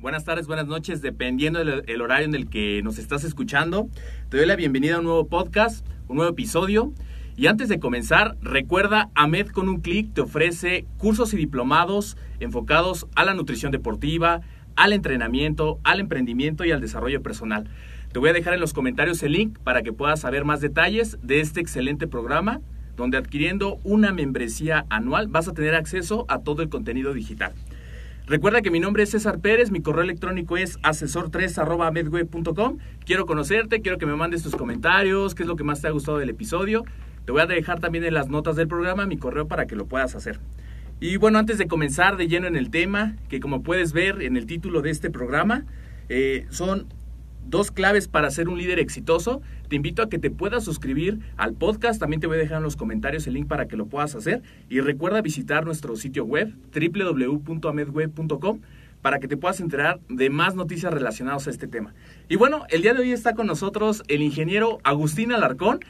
buenas tardes, buenas noches, dependiendo del el horario en el que nos estás escuchando. Te doy la bienvenida a un nuevo podcast, un nuevo episodio. Y antes de comenzar, recuerda, AMED con un clic te ofrece cursos y diplomados enfocados a la nutrición deportiva, al entrenamiento, al emprendimiento y al desarrollo personal. Te voy a dejar en los comentarios el link para que puedas saber más detalles de este excelente programa, donde adquiriendo una membresía anual vas a tener acceso a todo el contenido digital. Recuerda que mi nombre es César Pérez, mi correo electrónico es asesor3.medweb.com. Quiero conocerte, quiero que me mandes tus comentarios, qué es lo que más te ha gustado del episodio. Te voy a dejar también en las notas del programa mi correo para que lo puedas hacer. Y bueno, antes de comenzar de lleno en el tema, que como puedes ver en el título de este programa, eh, son dos claves para ser un líder exitoso. Te invito a que te puedas suscribir al podcast. También te voy a dejar en los comentarios el link para que lo puedas hacer. Y recuerda visitar nuestro sitio web www.amedweb.com para que te puedas enterar de más noticias relacionadas a este tema. Y bueno, el día de hoy está con nosotros el ingeniero Agustín Alarcón.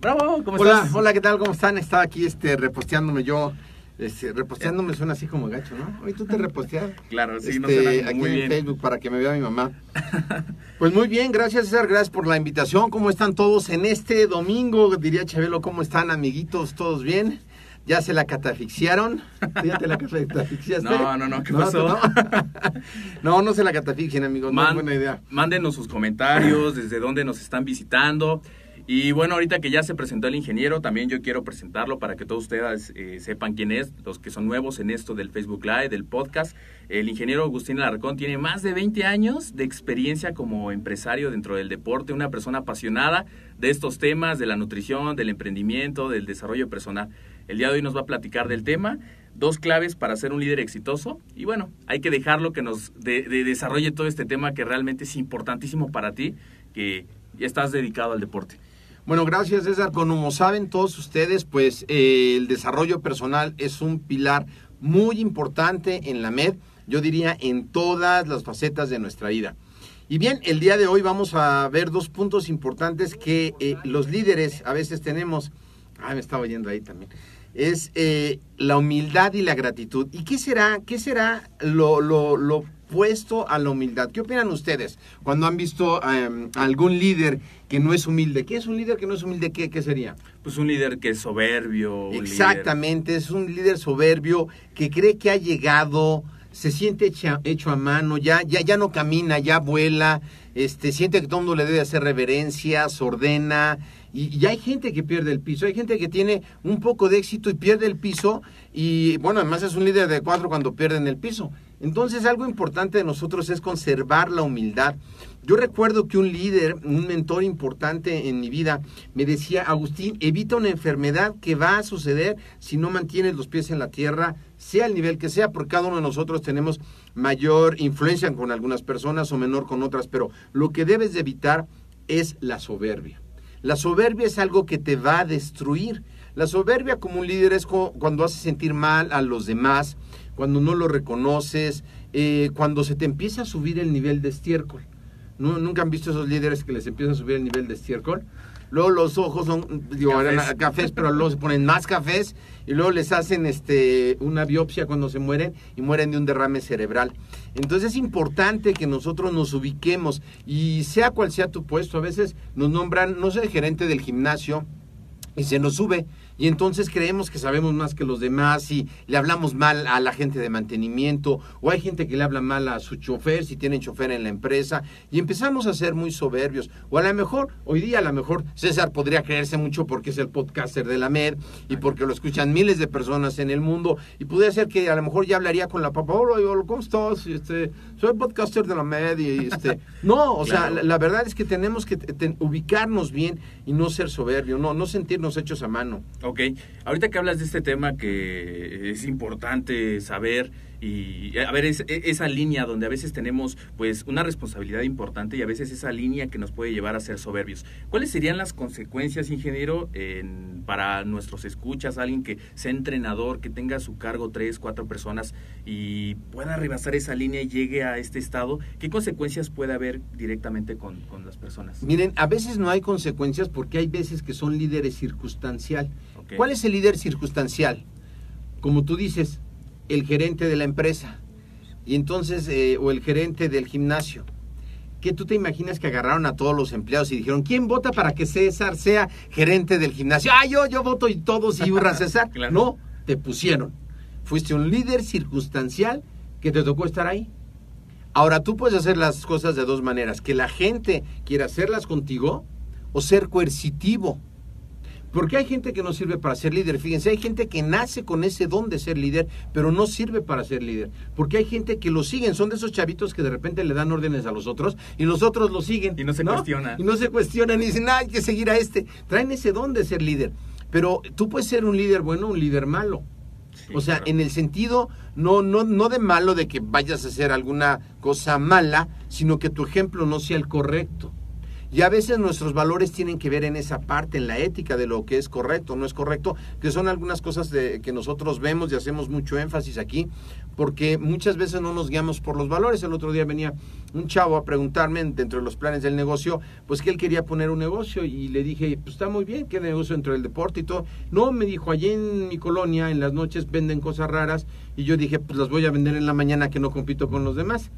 Bravo, ¿cómo Hola, estás? hola, ¿qué tal? ¿Cómo están? Estaba aquí este, reposteándome yo. Este, reposteándome suena así como gacho, ¿no? Hoy tú te reposteas. Claro, sí, no Este, suena aquí muy en bien. Facebook para que me vea mi mamá. Pues muy bien, gracias César, gracias por la invitación. ¿Cómo están todos en este domingo? Diría Chabelo, ¿cómo están amiguitos? ¿Todos bien? ¿Ya se la catafixiaron? ¿Ya te la catafixiaste? No, no, no, ¿qué pasó? No, no, no se la catafixien, amigos, no es Man- buena idea. Mándenos sus comentarios, desde dónde nos están visitando. Y bueno, ahorita que ya se presentó el ingeniero, también yo quiero presentarlo para que todos ustedes eh, sepan quién es, los que son nuevos en esto del Facebook Live, del podcast. El ingeniero Agustín Alarcón tiene más de 20 años de experiencia como empresario dentro del deporte, una persona apasionada de estos temas, de la nutrición, del emprendimiento, del desarrollo personal. El día de hoy nos va a platicar del tema, dos claves para ser un líder exitoso. Y bueno, hay que dejarlo que nos de- de- desarrolle todo este tema que realmente es importantísimo para ti, que estás dedicado al deporte. Bueno, gracias César. Como saben todos ustedes, pues eh, el desarrollo personal es un pilar muy importante en la MED, yo diría en todas las facetas de nuestra vida. Y bien, el día de hoy vamos a ver dos puntos importantes que eh, los líderes a veces tenemos. Ah, me estaba oyendo ahí también. Es eh, la humildad y la gratitud. ¿Y qué será, qué será lo, lo, lo opuesto a la humildad? ¿Qué opinan ustedes cuando han visto a algún líder que no es humilde? ¿Qué es un líder que no es humilde? ¿Qué, qué sería? Pues un líder que es soberbio. líder- Exactamente, es un líder soberbio que cree que ha llegado, se siente hecha- hecho a mano, ya, ya, ya no camina, ya vuela, este, siente que todo el mundo le debe hacer reverencias, ordena, y, y hay gente que pierde el piso, hay gente que tiene un poco de éxito y pierde el piso, y bueno, además es un líder de cuatro cuando pierden el piso. Entonces, algo importante de nosotros es conservar la humildad. Yo recuerdo que un líder, un mentor importante en mi vida, me decía, Agustín, evita una enfermedad que va a suceder si no mantienes los pies en la tierra, sea el nivel que sea, porque cada uno de nosotros tenemos mayor influencia con algunas personas o menor con otras, pero lo que debes de evitar es la soberbia. La soberbia es algo que te va a destruir. La soberbia como un líder es cuando hace sentir mal a los demás, cuando no lo reconoces, eh, cuando se te empieza a subir el nivel de estiércol. ¿Nunca han visto esos líderes que les empieza a subir el nivel de estiércol? Luego los ojos son, digo, cafés. cafés, pero luego se ponen más cafés y luego les hacen este una biopsia cuando se mueren y mueren de un derrame cerebral. Entonces es importante que nosotros nos ubiquemos y sea cual sea tu puesto, a veces nos nombran, no sé, gerente del gimnasio y se nos sube y entonces creemos que sabemos más que los demás y le hablamos mal a la gente de mantenimiento o hay gente que le habla mal a su chofer si tienen chofer en la empresa y empezamos a ser muy soberbios. O a lo mejor hoy día a lo mejor César podría creerse mucho porque es el podcaster de la MED y porque lo escuchan miles de personas en el mundo y pudiera ser que a lo mejor ya hablaría con la papá hola ¿cómo estás? Este, soy podcaster de la MED y este no o sea la, verdad es que tenemos que ubicarnos bien y no ser soberbios no no sentirnos hechos a mano Ok, ahorita que hablas de este tema que es importante saber y a ver e, esa línea donde a veces tenemos pues una responsabilidad importante y a veces esa línea que nos puede llevar a ser soberbios. ¿Cuáles serían las consecuencias, ingeniero, en, para nuestros escuchas, alguien que sea entrenador, que tenga a su cargo tres, cuatro personas y pueda rebasar esa línea y llegue a este estado? ¿Qué consecuencias puede haber directamente con, con las personas? Miren, a veces no hay consecuencias porque hay veces que son líderes circunstancial. ¿Cuál es el líder circunstancial? Como tú dices, el gerente de la empresa y entonces eh, o el gerente del gimnasio. ¿Qué tú te imaginas que agarraron a todos los empleados y dijeron, ¿quién vota para que César sea gerente del gimnasio? Ah, yo, yo voto y todos y hurra César. No, te pusieron. Fuiste un líder circunstancial que te tocó estar ahí. Ahora tú puedes hacer las cosas de dos maneras, que la gente quiera hacerlas contigo o ser coercitivo porque hay gente que no sirve para ser líder. Fíjense, hay gente que nace con ese don de ser líder, pero no sirve para ser líder. Porque hay gente que lo siguen. Son de esos chavitos que de repente le dan órdenes a los otros y los otros lo siguen. Y no se cuestiona. Y no se cuestionan y dicen, hay que seguir a este. Traen ese don de ser líder. Pero tú puedes ser un líder bueno o un líder malo. o sea, en el sentido no, no, no de malo de que vayas a hacer alguna cosa mala, sino que tu ejemplo no sea el correcto. Y a veces nuestros valores tienen que ver en esa parte, en la ética de lo que es correcto, no es correcto, que son algunas cosas de, que nosotros vemos y hacemos mucho énfasis aquí, porque muchas veces no nos guiamos por los valores. El otro día venía un chavo a preguntarme dentro de los planes del negocio, pues que él quería poner un negocio y le dije, pues está muy bien, ¿qué negocio dentro del deporte y todo? No, me dijo, allí en mi colonia en las noches venden cosas raras y yo dije, pues las voy a vender en la mañana que no compito con los demás.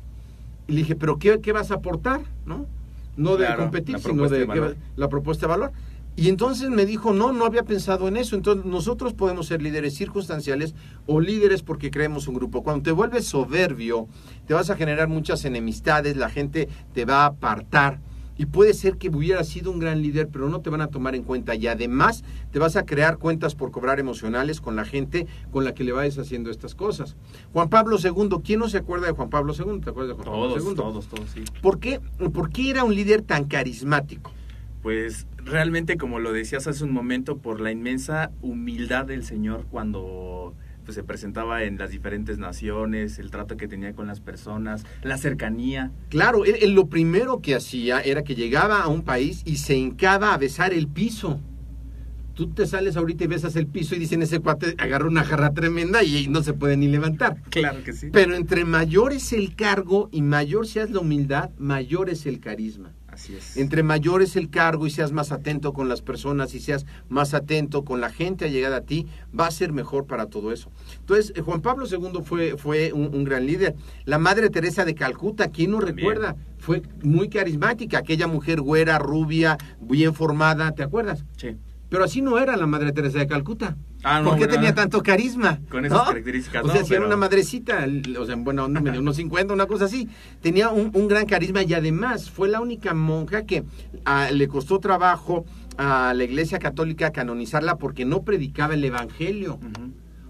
Y le dije, pero ¿qué, qué vas a aportar? ¿No? No de competir, sino de, la propuesta de valor. Y entonces me dijo, no, no había pensado en eso. Entonces nosotros podemos ser líderes circunstanciales o líderes porque creemos un grupo. Cuando te vuelves soberbio, te vas a generar muchas enemistades, la gente te va a apartar. Y puede ser que hubiera sido un gran líder, pero no te van a tomar en cuenta. Y además te vas a crear cuentas por cobrar emocionales con la gente con la que le vayas haciendo estas cosas. Juan Pablo II, ¿quién no se acuerda de Juan Pablo II? ¿Te acuerdas de Juan Pablo II? Todos, todos, sí. ¿Por qué, ¿Por qué era un líder tan carismático? Pues realmente, como lo decías hace un momento, por la inmensa humildad del Señor cuando pues se presentaba en las diferentes naciones, el trato que tenía con las personas, la cercanía. Claro, él, lo primero que hacía era que llegaba a un país y se hincaba a besar el piso. Tú te sales ahorita y besas el piso y dicen ese cuate agarra una jarra tremenda y no se puede ni levantar. Claro que sí. Pero entre mayor es el cargo y mayor seas la humildad, mayor es el carisma. Así es. Entre mayor es el cargo y seas más atento con las personas y seas más atento con la gente allegada a ti, va a ser mejor para todo eso. Entonces, eh, Juan Pablo II fue, fue un, gran líder. La Madre Teresa de Calcuta, ¿quién no recuerda? Fue muy carismática, aquella mujer güera, rubia, bien formada, ¿te acuerdas? Sí. Pero así no era la Madre Teresa de Calcuta. Ah, ¿Por qué tenía tanto carisma? Con esas características. O sea, si era una madrecita, o sea, bueno, unos 50, una cosa así. Tenía un, gran carisma y además fue la única monja que ah, le costó trabajo a la Iglesia Católica canonizarla porque no predicaba el Evangelio.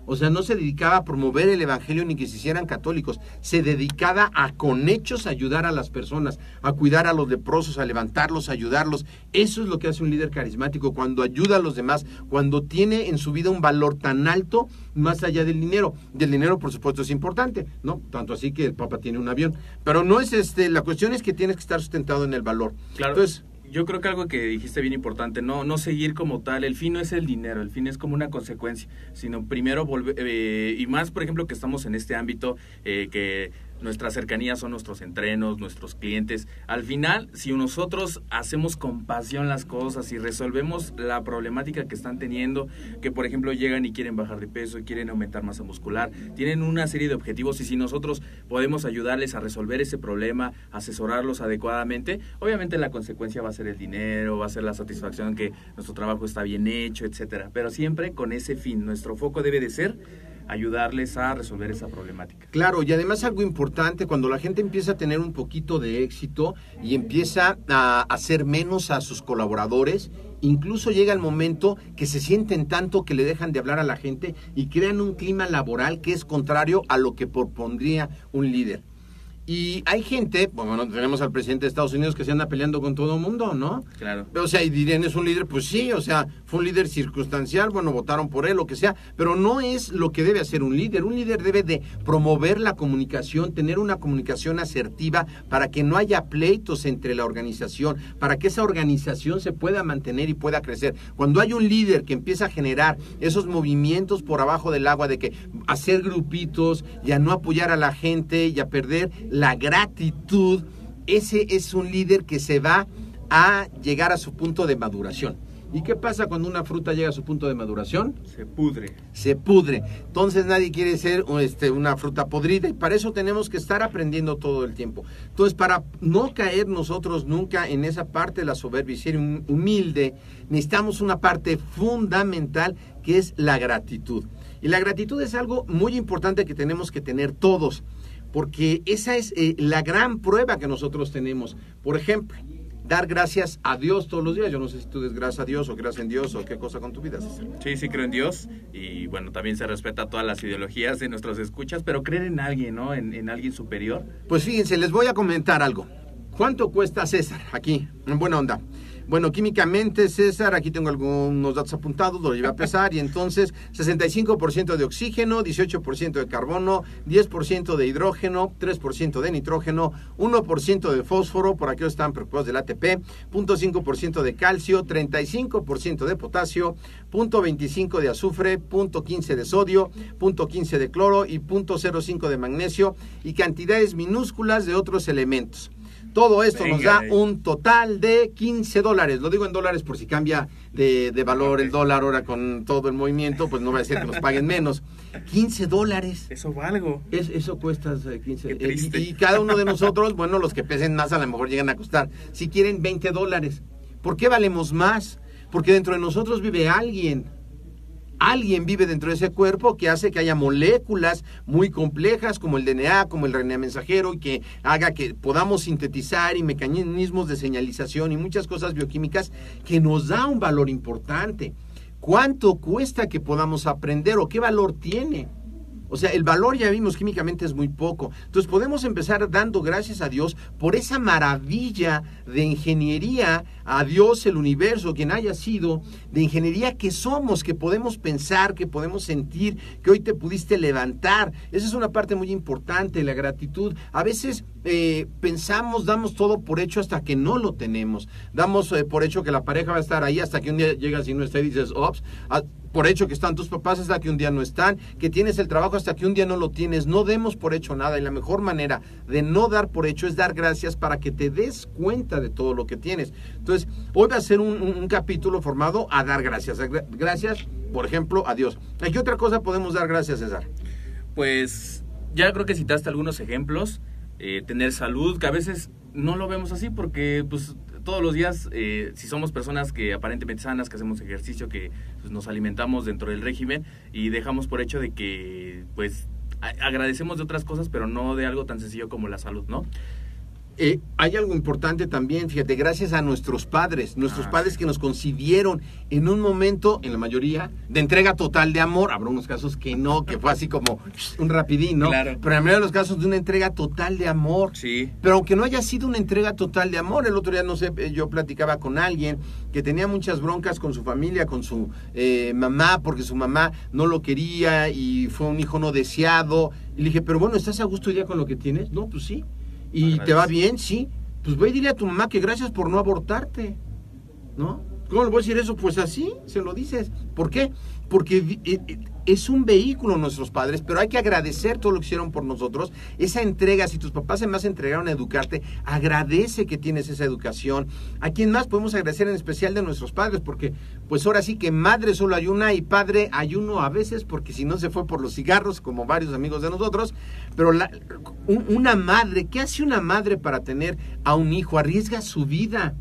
O sea, no se dedicaba a promover el evangelio ni que se hicieran católicos. Se dedicaba a con hechos ayudar a las personas, a cuidar a los leprosos, a levantarlos, a ayudarlos. Eso es lo que hace un líder carismático cuando ayuda a los demás, cuando tiene en su vida un valor tan alto más allá del dinero. Del dinero, por supuesto, es importante, ¿no? Tanto así que el Papa tiene un avión. Pero no es este, la cuestión es que tienes que estar sustentado en el valor. Claro. Entonces, yo creo que algo que dijiste bien importante, no, no seguir como tal, el fin no es el dinero, el fin es como una consecuencia, sino primero volver, eh, y más por ejemplo que estamos en este ámbito, eh, que nuestra cercanía son nuestros entrenos, nuestros clientes. Al final, si nosotros hacemos con pasión las cosas y resolvemos la problemática que están teniendo, que por ejemplo llegan y quieren bajar de peso, quieren aumentar masa muscular, tienen una serie de objetivos y si nosotros podemos ayudarles a resolver ese problema, asesorarlos adecuadamente, obviamente la consecuencia va a ser el dinero, va a ser la satisfacción que nuestro trabajo está bien hecho, etcétera, pero siempre con ese fin. Nuestro foco debe de ser ayudarles a resolver esa problemática. Claro, y además algo importante, cuando la gente empieza a tener un poquito de éxito y empieza a hacer menos a sus colaboradores, incluso llega el momento que se sienten tanto que le dejan de hablar a la gente y crean un clima laboral que es contrario a lo que propondría un líder. Y hay gente, bueno, tenemos al presidente de Estados Unidos que se anda peleando con todo el mundo, ¿no? Claro. O sea, y dirían, es un líder, pues sí, o sea, fue un líder circunstancial, bueno, votaron por él, lo que sea, pero no es lo que debe hacer un líder. Un líder debe de promover la comunicación, tener una comunicación asertiva para que no haya pleitos entre la organización, para que esa organización se pueda mantener y pueda crecer. Cuando hay un líder que empieza a generar esos movimientos por abajo del agua de que hacer grupitos y a no apoyar a la gente y a perder la gratitud, ese es un líder que se va a llegar a su punto de maduración. ¿Y qué pasa cuando una fruta llega a su punto de maduración? Se pudre. Se pudre. Entonces nadie quiere ser este, una fruta podrida y para eso tenemos que estar aprendiendo todo el tiempo. Entonces para no caer nosotros nunca en esa parte de la soberbia y ser humilde, necesitamos una parte fundamental que es la gratitud. Y la gratitud es algo muy importante que tenemos que tener todos porque esa es eh, la gran prueba que nosotros tenemos. Por ejemplo, dar gracias a Dios todos los días. Yo no sé si tú des gracias a Dios o creas en Dios o qué cosa con tu vida. César. Sí, sí creo en Dios y bueno, también se respeta todas las ideologías de nuestros escuchas, pero creer en alguien, ¿no? En, en alguien superior. Pues fíjense, les voy a comentar algo. ¿Cuánto cuesta César aquí? En buena onda. Bueno, químicamente, César, aquí tengo algunos datos apuntados, lo llevé a pesar, y entonces 65% de oxígeno, 18% de carbono, 10% de hidrógeno, 3% de nitrógeno, 1% de fósforo, por aquí están preocupados del ATP, 0.5% de calcio, 35% de potasio, 0.25 de azufre, 0.15 de sodio, 0.15 de cloro y 0.05 de magnesio y cantidades minúsculas de otros elementos. Todo esto nos da un total de 15 dólares. Lo digo en dólares por si cambia de, de valor el dólar ahora con todo el movimiento, pues no va a ser que nos paguen menos. 15 dólares. Eso valgo. Es- eso cuesta eh, 15 Qué eh, y, y cada uno de nosotros, bueno, los que pesen más a lo mejor llegan a costar, si quieren 20 dólares. ¿Por qué valemos más? Porque dentro de nosotros vive alguien. Alguien vive dentro de ese cuerpo que hace que haya moléculas muy complejas como el DNA, como el RNA mensajero, y que haga que podamos sintetizar y mecanismos de señalización y muchas cosas bioquímicas que nos da un valor importante. ¿Cuánto cuesta que podamos aprender o qué valor tiene? O sea, el valor ya vimos químicamente es muy poco. Entonces podemos empezar dando gracias a Dios por esa maravilla de ingeniería, a Dios, el universo, quien haya sido, de ingeniería que somos, que podemos pensar, que podemos sentir, que hoy te pudiste levantar. Esa es una parte muy importante, la gratitud. A veces eh, pensamos, damos todo por hecho hasta que no lo tenemos. Damos eh, por hecho que la pareja va a estar ahí hasta que un día llegas y no está y dices, ops, ah, por hecho que están tus papás hasta que un día no están, que tienes el trabajo hasta que un día no lo tienes. No demos por hecho nada y la mejor manera de no dar por hecho es dar gracias para que te des cuenta de todo lo que tienes. Entonces, hoy va a ser un, capítulo formado a dar gracias. Gra- Gracias, por ejemplo, a Dios. ¿A qué otra cosa podemos dar gracias, César? Pues ya creo que citaste algunos ejemplos. eh, tener salud, que a veces no lo vemos así porque pues todos los días, eh, si somos personas que aparentemente sanas, que hacemos ejercicio, que pues, nos alimentamos dentro del régimen y dejamos por hecho de que pues agradecemos de otras cosas, pero no de algo tan sencillo como la salud, ¿no? Eh, hay algo importante también, fíjate, gracias a nuestros padres, nuestros Ah, padres que nos concibieron en un momento, en la mayoría, de entrega total de amor. Habrá unos casos que no, que fue así como un rapidín, ¿no? Claro. Pero en la mayoría de los casos de una entrega total de amor. Sí. Pero aunque no haya sido una entrega total de amor, el otro día, no sé, eh, yo platicaba con alguien que tenía muchas broncas con su familia, con su eh, mamá, porque su mamá no lo quería y fue un hijo no deseado. Y le dije, pero bueno, ¿estás a gusto ya con lo que tienes? No, pues sí. ¿Y te va bien? Sí. Pues ve y dile a tu mamá que gracias por no abortarte. ¿No? ¿Cómo le voy a decir eso? Pues así, se lo dices. ¿Por qué? Porque eh, eh, es un vehículo nuestros padres, pero hay que agradecer todo lo que hicieron por nosotros. Esa entrega, si tus papás se entregaron a educarte, agradece que tienes esa educación. ¿A quién más podemos agradecer en especial de nuestros padres? Porque pues ahora sí que madre solo hay una y padre hay uno a veces, porque si no se fue por los cigarros, como varios amigos de nosotros. Pero la- un- una madre, ¿qué hace una madre para tener a un hijo? Arriesga su vida.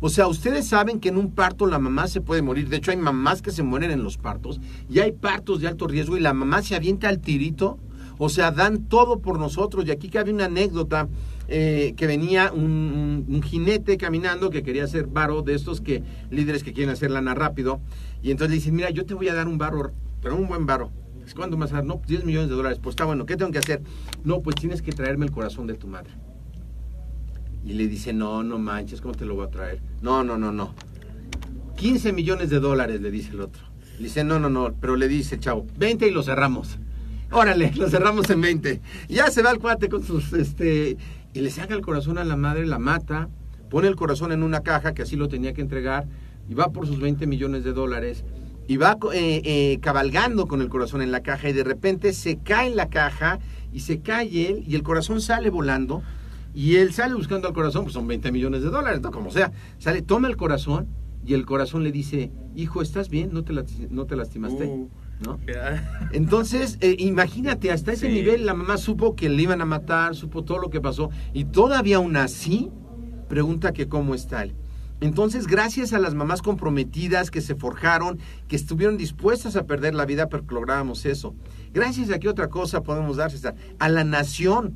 O sea, ustedes saben que en un parto la mamá se puede morir. De hecho, hay mamás que se mueren en los partos. Y hay partos de alto riesgo y la mamá se avienta al tirito. O sea, dan todo por nosotros. Y aquí cabe una anécdota eh, que venía un, jinete caminando que quería hacer varo de estos que líderes que quieren hacer lana rápido. Y entonces le dicen, mira, yo te voy a dar un varo, pero un buen varo. Pues, ¿Cuánto más? No, pues 10 millones de dólares. Pues está bueno, ¿qué tengo que hacer? No, pues tienes que traerme el corazón de tu madre. Y le dice, no, no manches, ¿cómo te lo voy a traer? No, no, no, no. 15 millones de dólares, le dice el otro. Le dice, no, no, no, pero le dice, chavo, 20 y lo cerramos. Órale, lo cerramos en 20. Ya se va el cuate con sus, este, y le saca el corazón a la madre, la mata, pone el corazón en una caja, que así lo tenía que entregar, y va por sus 20 millones de dólares, y va eh, eh, cabalgando con el corazón en la caja, y de repente se cae la caja, y se cae él, y el corazón sale volando, y él sale buscando al corazón, pues son 20 millones de dólares, ¿no? Como sea. Sale, toma el corazón y el corazón le dice, hijo, ¿estás bien? ¿No te, no te lastimaste? Uh, ¿No? Entonces, eh, imagínate, hasta ese Sí. nivel la mamá supo que le iban a matar, supo todo lo que pasó, y todavía aún así pregunta que cómo está él. Entonces, gracias a las mamás comprometidas que se forjaron, que estuvieron dispuestas a perder la vida, pero que lográbamos eso. Gracias a qué otra cosa podemos dar, César? A la nación.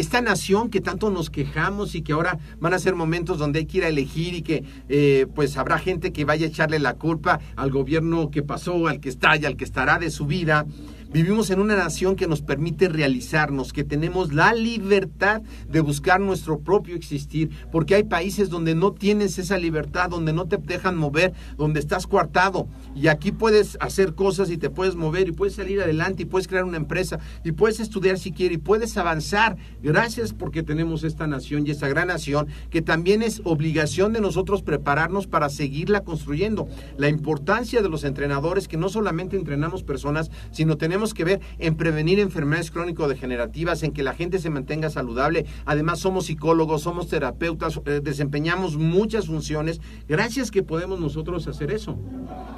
Esta nación que tanto nos quejamos y que ahora van a ser momentos donde hay que ir a elegir y que eh, pues habrá gente que vaya a echarle la culpa al gobierno que pasó, al que está y al que estará de su vida. Vivimos en una nación que nos permite realizarnos, que tenemos la libertad de buscar nuestro propio existir, porque hay países donde no tienes esa libertad, donde no te dejan mover, donde estás coartado. Y aquí puedes hacer cosas y te puedes mover y puedes salir adelante y puedes crear una empresa y puedes estudiar si quieres y puedes avanzar. Gracias porque tenemos esta nación y esta gran nación que también es obligación de nosotros prepararnos para seguirla construyendo. La importancia de los entrenadores que no solamente entrenamos personas, sino tenemos que ver en prevenir enfermedades crónico-degenerativas, en que la gente se mantenga saludable. Además, somos psicólogos, somos terapeutas, eh, desempeñamos muchas funciones. Gracias que podemos nosotros hacer eso.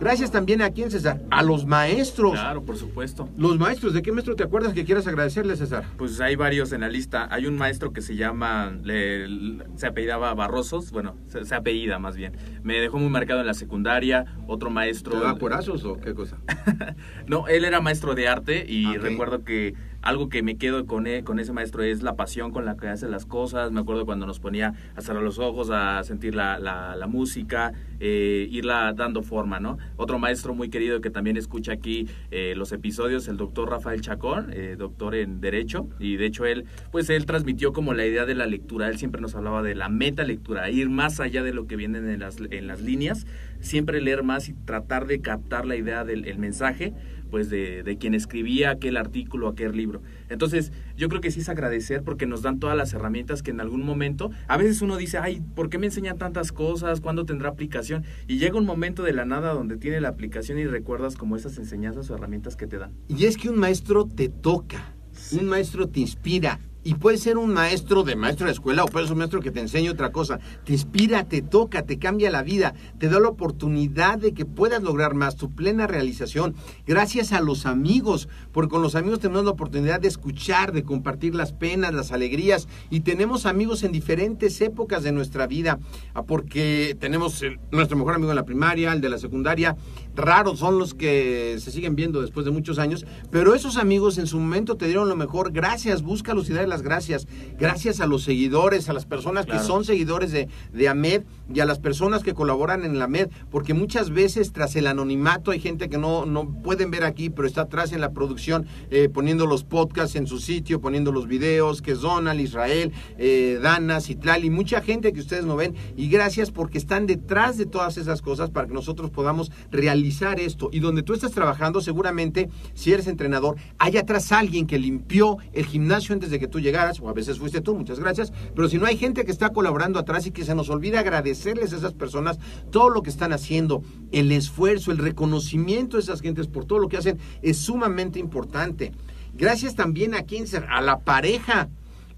Gracias también a quién, César? A los maestros. Claro, por supuesto. Los maestros, ¿de qué maestro te acuerdas que quieras agradecerle, César? Pues hay varios en la lista. Hay un maestro que se llama, le- se apellidaba Barrosos, bueno, se, se apellida más bien. Me dejó muy marcado en la secundaria. Otro maestro. ¿Te da corazos o qué cosa? No, él era maestro de arte y recuerdo que algo que me quedo con, e- con ese maestro es la pasión con la que hace las cosas. Me acuerdo cuando nos ponía a cerrar los ojos, a sentir la, la- la música, eh, irla dando forma, ¿no? Otro maestro muy querido que también escucha aquí eh, los episodios, el doctor Rafael Chacón, eh, doctor en Derecho, y de hecho él, pues él transmitió como la idea de la lectura. Él siempre nos hablaba de la meta lectura, ir más allá de lo que vienen en las, en las líneas, siempre leer más y tratar de captar la idea del el mensaje pues de, de quien escribía aquel artículo, aquel libro. Entonces, yo creo que sí es agradecer porque nos dan todas las herramientas que en algún momento, a veces uno dice, ay, ¿por qué me enseñan tantas cosas? ¿Cuándo tendrá aplicación? Y llega un momento de la nada donde tiene la aplicación y recuerdas como esas enseñanzas o herramientas que te dan. Y es que un maestro te toca, un maestro te inspira. Y puede ser un maestro de maestro de escuela o puede ser un maestro que te enseñe otra cosa. Te inspira, te toca, te cambia la vida, te da la oportunidad de que puedas lograr más, tu plena realización. Gracias a los amigos, porque con los amigos tenemos la oportunidad de escuchar, de compartir las penas, las alegrías. Y tenemos amigos en diferentes épocas de nuestra vida, ah, porque tenemos nuestro mejor amigo en la primaria, el de la secundaria. Raros son los que se siguen viendo después de muchos años, pero esos amigos en su momento te dieron lo mejor. Gracias, búscalos y dale las gracias. Gracias a los seguidores, a las personas Claro. que son seguidores de, de AMED y a las personas que colaboran en la AMED, porque muchas veces tras el anonimato hay gente que no, no pueden ver aquí, pero está atrás en la producción eh, poniendo los podcasts en su sitio, poniendo los videos, que es Donald, Israel, eh, Dana, Citlali, mucha gente que ustedes no ven y gracias porque están detrás de todas esas cosas para que nosotros podamos realizar esto. Y donde tú estás trabajando, seguramente, si eres entrenador, hay atrás alguien que limpió el gimnasio antes de que tú llegaras, o a veces fuiste tú, muchas gracias, pero si no hay gente que está colaborando atrás y que se nos olvida agradecerles a esas personas todo lo que están haciendo, el esfuerzo, el reconocimiento de esas gentes por todo lo que hacen es sumamente importante. Gracias también a quien, a la pareja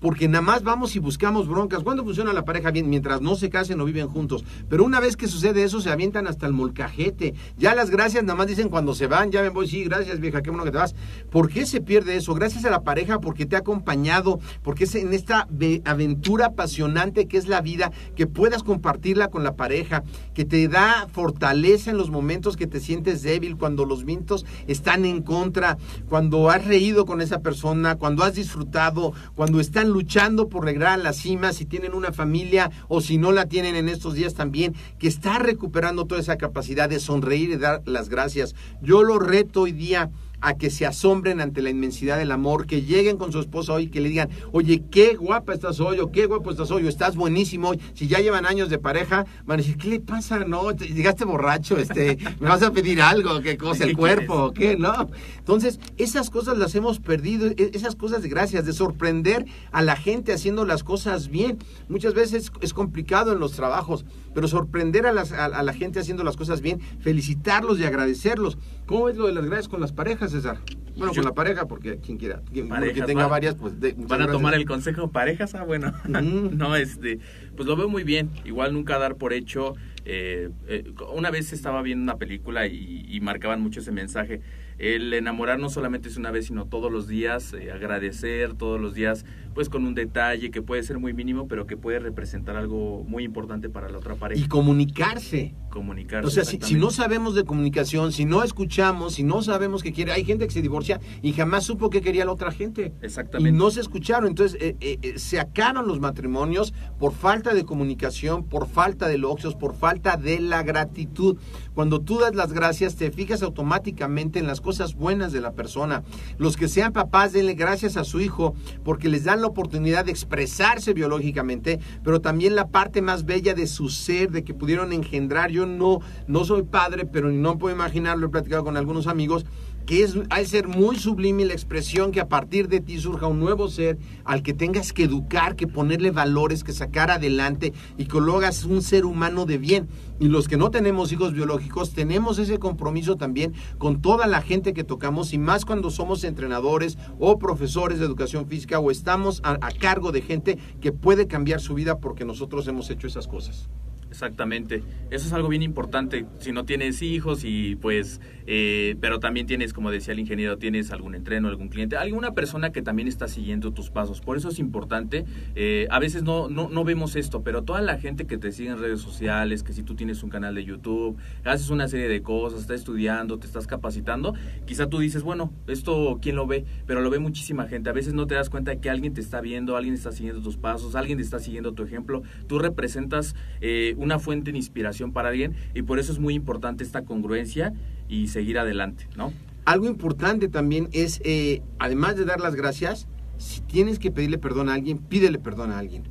porque nada más vamos y buscamos broncas. ¿Cuándo funciona la pareja bien? Mientras no se casen o viven juntos. Pero una vez que sucede eso, se avientan hasta el molcajete. Ya las gracias nada más dicen cuando se van, ya me voy, sí, gracias vieja, qué bueno que te vas. ¿Por qué se pierde eso? Gracias a la pareja, porque te ha acompañado, porque es en esta ve- aventura apasionante que es la vida, que puedas compartirla con la pareja, que te da fortaleza en los momentos que te sientes débil, cuando los vientos están en contra, cuando has reído con esa persona, cuando has disfrutado, cuando están luchando por llegar a la cima, si tienen una familia o si no la tienen en estos días también, que está recuperando toda esa capacidad de sonreír y dar las gracias. Yo lo reto hoy día a que se asombren ante la inmensidad del amor, que lleguen con su esposa hoy y que le digan, oye, qué guapa estás hoy, o qué guapo estás hoy, o estás buenísimo hoy. Si ya llevan años de pareja, van a decir, ¿qué le pasa? No, te- llegaste borracho, este, me vas a pedir algo, qué cosa, el ¿Qué cuerpo, o qué, no. Entonces, esas cosas las hemos perdido, e- esas cosas de gracias, de sorprender a la gente haciendo las cosas bien. Muchas veces es complicado en los trabajos, pero sorprender a, las- a- a la gente haciendo las cosas bien, felicitarlos y agradecerlos. ¿Cómo es lo de las gracias con las parejas, César? Bueno, Yo- con la pareja, porque quien quiera, quien, Parejas, quien tenga van- varias, pues de, ¿Van a gracias. tomar el consejo parejas? Ah, bueno. No, este, pues lo veo muy bien. Igual nunca dar por hecho. eh, eh, una vez estaba viendo una película y, y marcaban mucho ese mensaje. El enamorar no solamente es una vez, sino todos los días, eh, agradecer todos los días, pues con un detalle que puede ser muy mínimo, pero que puede representar algo muy importante para la otra pareja. Y comunicarse. comunicarse. O sea, si, si no sabemos de comunicación, si no escuchamos, si no sabemos qué quiere, hay gente que se divorcia y jamás supo qué quería la otra gente. Exactamente. Y no se escucharon. Entonces, eh, eh, eh, se acaban los matrimonios por falta de comunicación, por falta de elogios, por falta de la gratitud. Cuando tú das las gracias, te fijas automáticamente en las cosas buenas de la persona. Los que sean papás, denle gracias a su hijo porque les dan la oportunidad de expresarse biológicamente, pero también la parte más bella de su ser, de que pudieron engendrar. Yo no, no soy padre, pero no puedo imaginarlo, he platicado con algunos amigos, que es al ser muy sublime la expresión que a partir de ti surja un nuevo ser al que tengas que educar, que ponerle valores, que sacar adelante y que lo hagas un ser humano de bien. Y los que no tenemos hijos biológicos tenemos ese compromiso también con toda la gente que tocamos y más cuando somos entrenadores o profesores de educación física o estamos a, a cargo de gente que puede cambiar su vida porque nosotros hemos hecho esas cosas. Exactamente. Eso es algo bien importante. Si no tienes hijos y pues, eh, pero también tienes, como decía el ingeniero, tienes algún entreno, algún cliente, alguna persona que también está siguiendo tus pasos. Por eso es importante. eh, a veces no, no, no vemos esto, pero toda la gente que te sigue en redes sociales, que si tú tienes un canal de YouTube, haces una serie de cosas, estás estudiando, te estás capacitando, quizá tú dices, bueno, esto quién lo ve, pero lo ve muchísima gente. A veces no te das cuenta de que alguien te está viendo, alguien está siguiendo tus pasos, alguien te está siguiendo tu ejemplo. Tú representas eh, una fuente de inspiración para alguien y por eso es muy importante esta congruencia y seguir adelante, ¿no? Algo importante también es, eh, además de dar las gracias, si tienes que pedirle perdón a alguien, pídele perdón a alguien.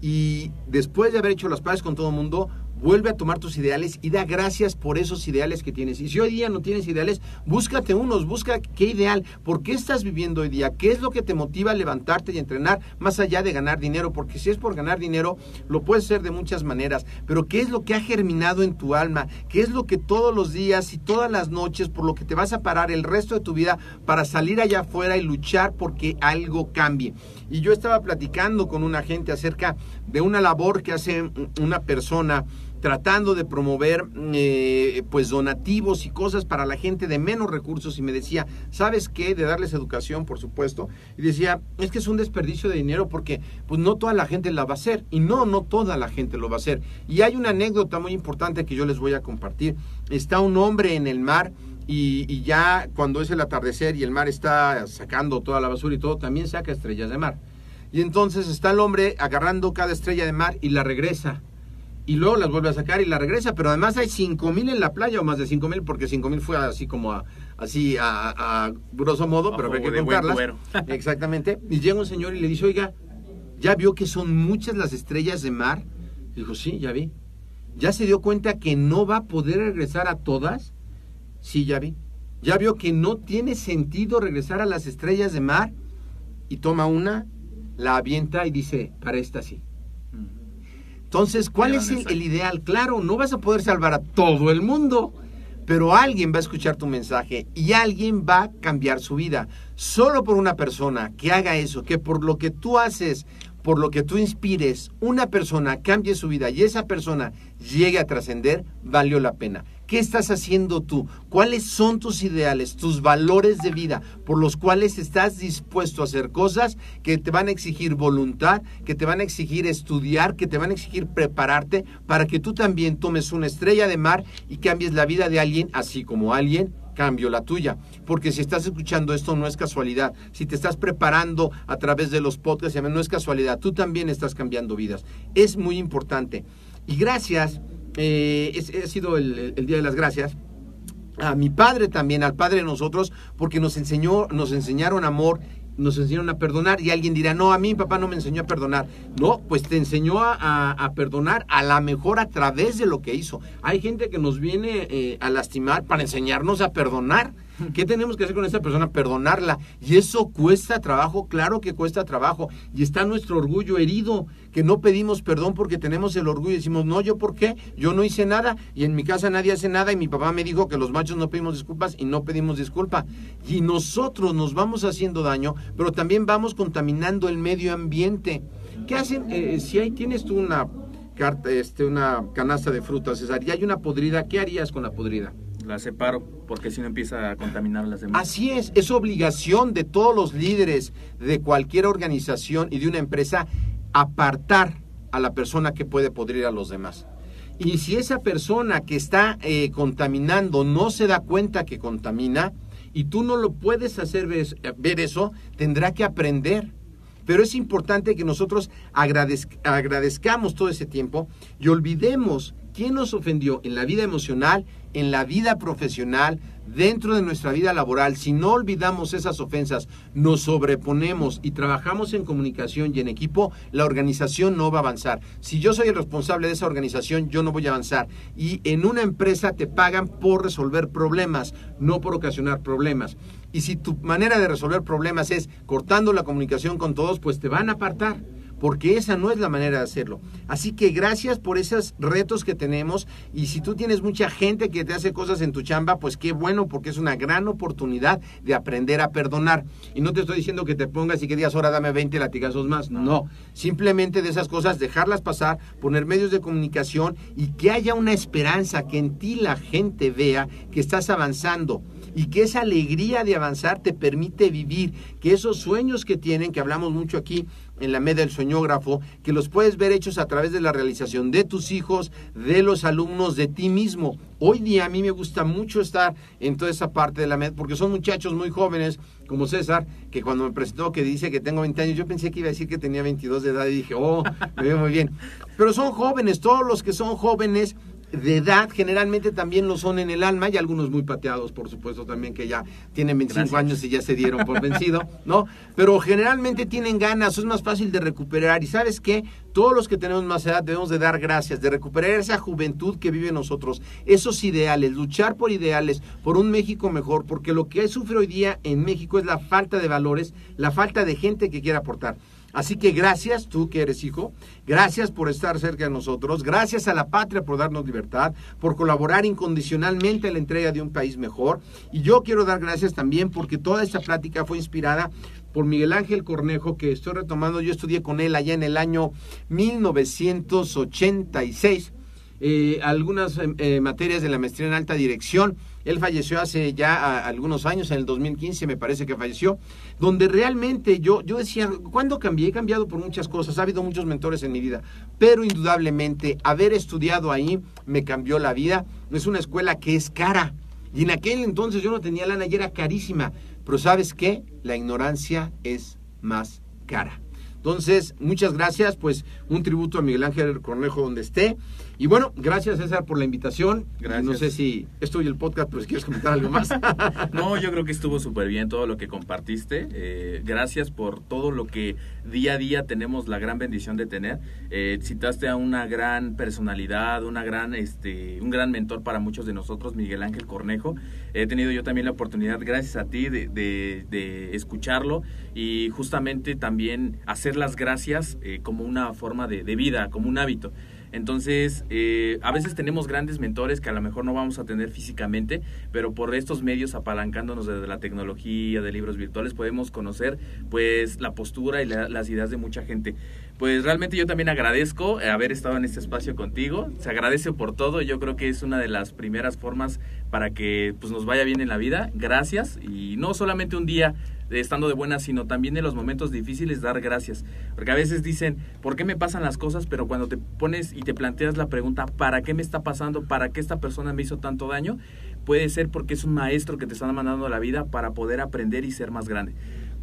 Y después de haber hecho las paces con todo el mundo, vuelve a tomar tus ideales y da gracias por esos ideales que tienes. Y si hoy día no tienes ideales, búscate unos, busca qué ideal, por qué estás viviendo hoy día, qué es lo que te motiva a levantarte y entrenar más allá de ganar dinero, porque si es por ganar dinero, lo puedes hacer de muchas maneras, pero qué es lo que ha germinado en tu alma, qué es lo que todos los días y todas las noches, por lo que te vas a parar el resto de tu vida para salir allá afuera y luchar porque algo cambie. Y yo estaba platicando con una gente acerca de una labor que hace una persona tratando de promover eh, pues donativos y cosas para la gente de menos recursos y me decía, ¿sabes qué? De darles educación, por supuesto. Y decía, es que es un desperdicio de dinero porque pues no toda la gente la va a hacer. Y no, no toda la gente lo va a hacer. Y hay una anécdota muy importante que yo les voy a compartir. Está un hombre en el mar y, y ya cuando es el atardecer y el mar está sacando toda la basura y todo, también saca estrellas de mar. Y entonces está el hombre agarrando cada estrella de mar y la regresa. Y luego las vuelve a sacar y la regresa. Pero además hay cinco mil en la playa o más de cinco mil porque cinco mil fue así como a, así a, a grosso modo, pero habrá que contarlas. Exactamente. Y llega un señor y le dice, oiga, ¿ya vio que son muchas las estrellas de mar? Dijo, sí, ya vi. ¿Ya se dio cuenta que no va a poder regresar a todas? Sí, ya vi. ¿Ya vio que no tiene sentido regresar a las estrellas de mar? Y toma una, la avienta y dice, para esta sí. Entonces, ¿cuál es el ideal? Claro, no vas a poder salvar a todo el mundo, pero alguien va a escuchar tu mensaje y alguien va a cambiar su vida. Solo por una persona que haga eso, que por lo que tú haces, por lo que tú inspires, una persona cambie su vida y esa persona llegue a trascender, valió la pena. ¿Qué estás haciendo tú? ¿Cuáles son tus ideales, tus valores de vida por los cuales estás dispuesto a hacer cosas que te van a exigir voluntad, que te van a exigir estudiar, que te van a exigir prepararte para que tú también tomes una estrella de mar y cambies la vida de alguien así como alguien cambio la tuya. Porque si estás escuchando esto no es casualidad. Si te estás preparando a través de los podcasts, no es casualidad. Tú también estás cambiando vidas. Es muy importante. Y gracias, eh, es- ha sido el, el Día de las Gracias a mi padre también, al padre de nosotros, porque nos enseñó, nos enseñaron amor, nos enseñaron a perdonar. Y alguien dirá, no, a mí mi papá no me enseñó a perdonar. No, pues te enseñó a, a- a perdonar a la mejor a través de lo que hizo. Hay gente que nos viene eh, a lastimar para enseñarnos a perdonar. ¿Qué tenemos que hacer con esa persona? Perdonarla. Y eso cuesta trabajo, claro que cuesta trabajo. Y está nuestro orgullo herido, que no pedimos perdón porque tenemos el orgullo y decimos, no, yo por qué, yo no hice nada y en mi casa nadie hace nada y mi papá me dijo que los machos no pedimos disculpas y no pedimos disculpa. Y nosotros nos vamos haciendo daño, pero también vamos contaminando el medio ambiente. ¿Qué hacen? Eh, si ahí tienes tú una carta, este, una canasta de frutas, César, y hay una podrida, ¿qué harías con la podrida? La separo porque si no empieza a contaminar las demás. Así es, es obligación de todos los líderes de cualquier organización y de una empresa apartar a la persona que puede podrir a los demás. Y si esa persona que está eh, contaminando no se da cuenta que contamina y tú no lo puedes hacer ver eso, tendrá que aprender. Pero es importante que nosotros agradez- agradezcamos todo ese tiempo y olvidemos quién nos ofendió en la vida emocional, en la vida profesional, dentro de nuestra vida laboral. Si no olvidamos esas ofensas, nos sobreponemos y trabajamos en comunicación y en equipo, la organización no va a avanzar. Si yo soy el responsable de esa organización, yo no voy a avanzar. Y en una empresa te pagan por resolver problemas, no por ocasionar problemas. Y si tu manera de resolver problemas es cortando la comunicación con todos, pues te van a apartar, porque esa no es la manera de hacerlo. Así que gracias por esos retos que tenemos y si tú tienes mucha gente que te hace cosas en tu chamba, pues qué bueno, porque es una gran oportunidad de aprender a perdonar. Y no te estoy diciendo que te pongas y que digas, ahora dame 20 latigazos más. No, simplemente de esas cosas dejarlas pasar, poner medios de comunicación y que haya una esperanza, que en ti la gente vea que estás avanzando y que esa alegría de avanzar te permite vivir, que esos sueños que tienen, que hablamos mucho aquí en la media del soñógrafo, que los puedes ver hechos a través de la realización de tus hijos, de los alumnos, de ti mismo. Hoy día a mí me gusta mucho estar en toda esa parte de la MED, porque son muchachos muy jóvenes, como César, que cuando me presentó que dice que tengo 20 años, yo pensé que iba a decir que tenía 22 de edad y dije, oh, me veo muy bien. Pero son jóvenes, todos los que son jóvenes de edad generalmente también lo son en el alma y algunos muy pateados, por supuesto, también que ya tienen 25 Gracias. años y ya se dieron por vencido, ¿no? Pero generalmente tienen ganas, es más fácil de recuperar y sabes qué, todos los que tenemos más edad debemos de dar gracias, de recuperar esa juventud que vive en nosotros, esos ideales, luchar por ideales, por un México mejor, porque lo que sufre hoy día en México es la falta de valores, la falta de gente que quiera aportar. Así que gracias, tú que eres hijo, gracias por estar cerca de nosotros, gracias a la patria por darnos libertad, por colaborar incondicionalmente en la entrega de un país mejor. Y yo quiero dar gracias también porque toda esta plática fue inspirada por Miguel Ángel Cornejo, que estoy retomando, yo estudié con él allá en el año 1986 eh, algunas eh, eh, materias de la maestría en alta dirección. Él falleció hace ya a, algunos años, en el 2015 me parece que falleció, donde realmente yo, yo decía, ¿cuándo cambié? He cambiado por muchas cosas, ha habido muchos mentores en mi vida, pero indudablemente haber estudiado ahí me cambió la vida. Es una escuela que es cara. Y en aquel entonces yo no tenía lana y era carísima. Pero ¿sabes qué? La ignorancia es más cara Entonces, muchas gracias, pues un tributo a Miguel Ángel Cornejo donde esté. Y bueno, gracias César por la invitación. Gracias. No sé si estoy el podcast, pero si quieres comentar algo más. No, yo creo que estuvo súper bien todo lo que compartiste. Eh, gracias por todo lo que día a día tenemos la gran bendición de tener. Eh, citaste a una gran personalidad, una gran, este, un gran mentor para muchos de nosotros, Miguel Ángel Cornejo. He tenido yo también la oportunidad, gracias a ti, de, de- de escucharlo y justamente también hacer las gracias eh, como una forma de, de vida, como un hábito. Entonces, eh, a veces tenemos grandes mentores que a lo mejor no vamos a tener físicamente, pero por estos medios, apalancándonos desde la tecnología, de libros virtuales, podemos conocer pues la postura y la- las ideas de mucha gente. Pues realmente yo también agradezco eh, haber estado en este espacio contigo. Se agradece por todo. Yo creo que es una de las primeras formas para que pues, nos vaya bien en la vida. Gracias. Y no solamente un día de estando de buenas, sino también en los momentos difíciles dar gracias. Porque a veces dicen, ¿por qué me pasan las cosas? Pero cuando te pones y te planteas la pregunta, ¿para qué me está pasando? ¿Para qué esta persona me hizo tanto daño? Puede ser porque es un maestro que te está mandando a la vida para poder aprender y ser más grande.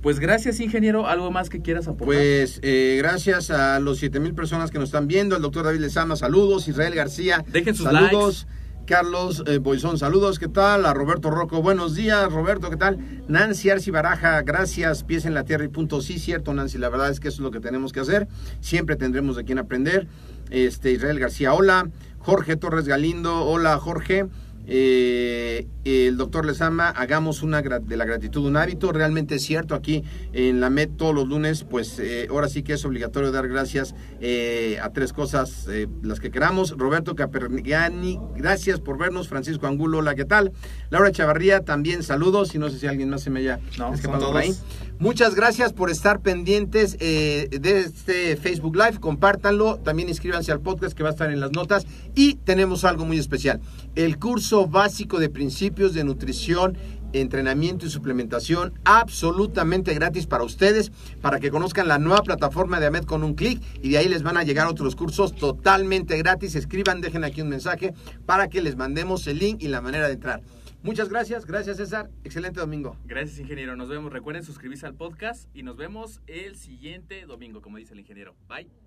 Pues gracias, ingeniero. ¿Algo más que quieras aportar? Pues eh, gracias a los 7 mil personas que nos están viendo, el doctor David Lezama, saludos, Israel García, Dejen sus saludos, Carlos eh, Boizón, saludos, ¿qué tal? A Roberto Rocco, buenos días, Roberto, ¿qué tal? Nancy Arci Baraja, gracias, pies en la tierra y punto, sí, cierto, Nancy, la verdad es que eso es lo que tenemos que hacer, siempre tendremos de quién aprender, este, Israel García, hola, Jorge Torres Galindo, hola, Jorge, eh, el doctor Lezama, hagamos una de la gratitud un hábito, realmente es cierto, aquí en la MED todos los lunes, pues eh, ahora sí que es obligatorio dar gracias eh, a tres cosas, eh, las que queramos. Roberto Caperniani, gracias por vernos. Francisco Angulo, hola, ¿qué tal? Laura Chavarría, también saludos, y no sé si alguien más se me haya No, escapado por ahí. Muchas gracias por estar pendientes eh, de este Facebook Live. Compártanlo. También inscríbanse al podcast que va a estar en las notas. Y tenemos algo muy especial. El curso básico de principios de nutrición, entrenamiento y suplementación absolutamente gratis para ustedes, para que conozcan la nueva plataforma de AMED con un clic y de ahí les van a llegar otros cursos totalmente gratis. Escriban, dejen aquí un mensaje para que les mandemos el link y la manera de entrar. Muchas gracias, gracias César, excelente domingo. Gracias, ingeniero. Nos vemos. Recuerden suscribirse al podcast y nos vemos el siguiente domingo, como dice el ingeniero. Bye.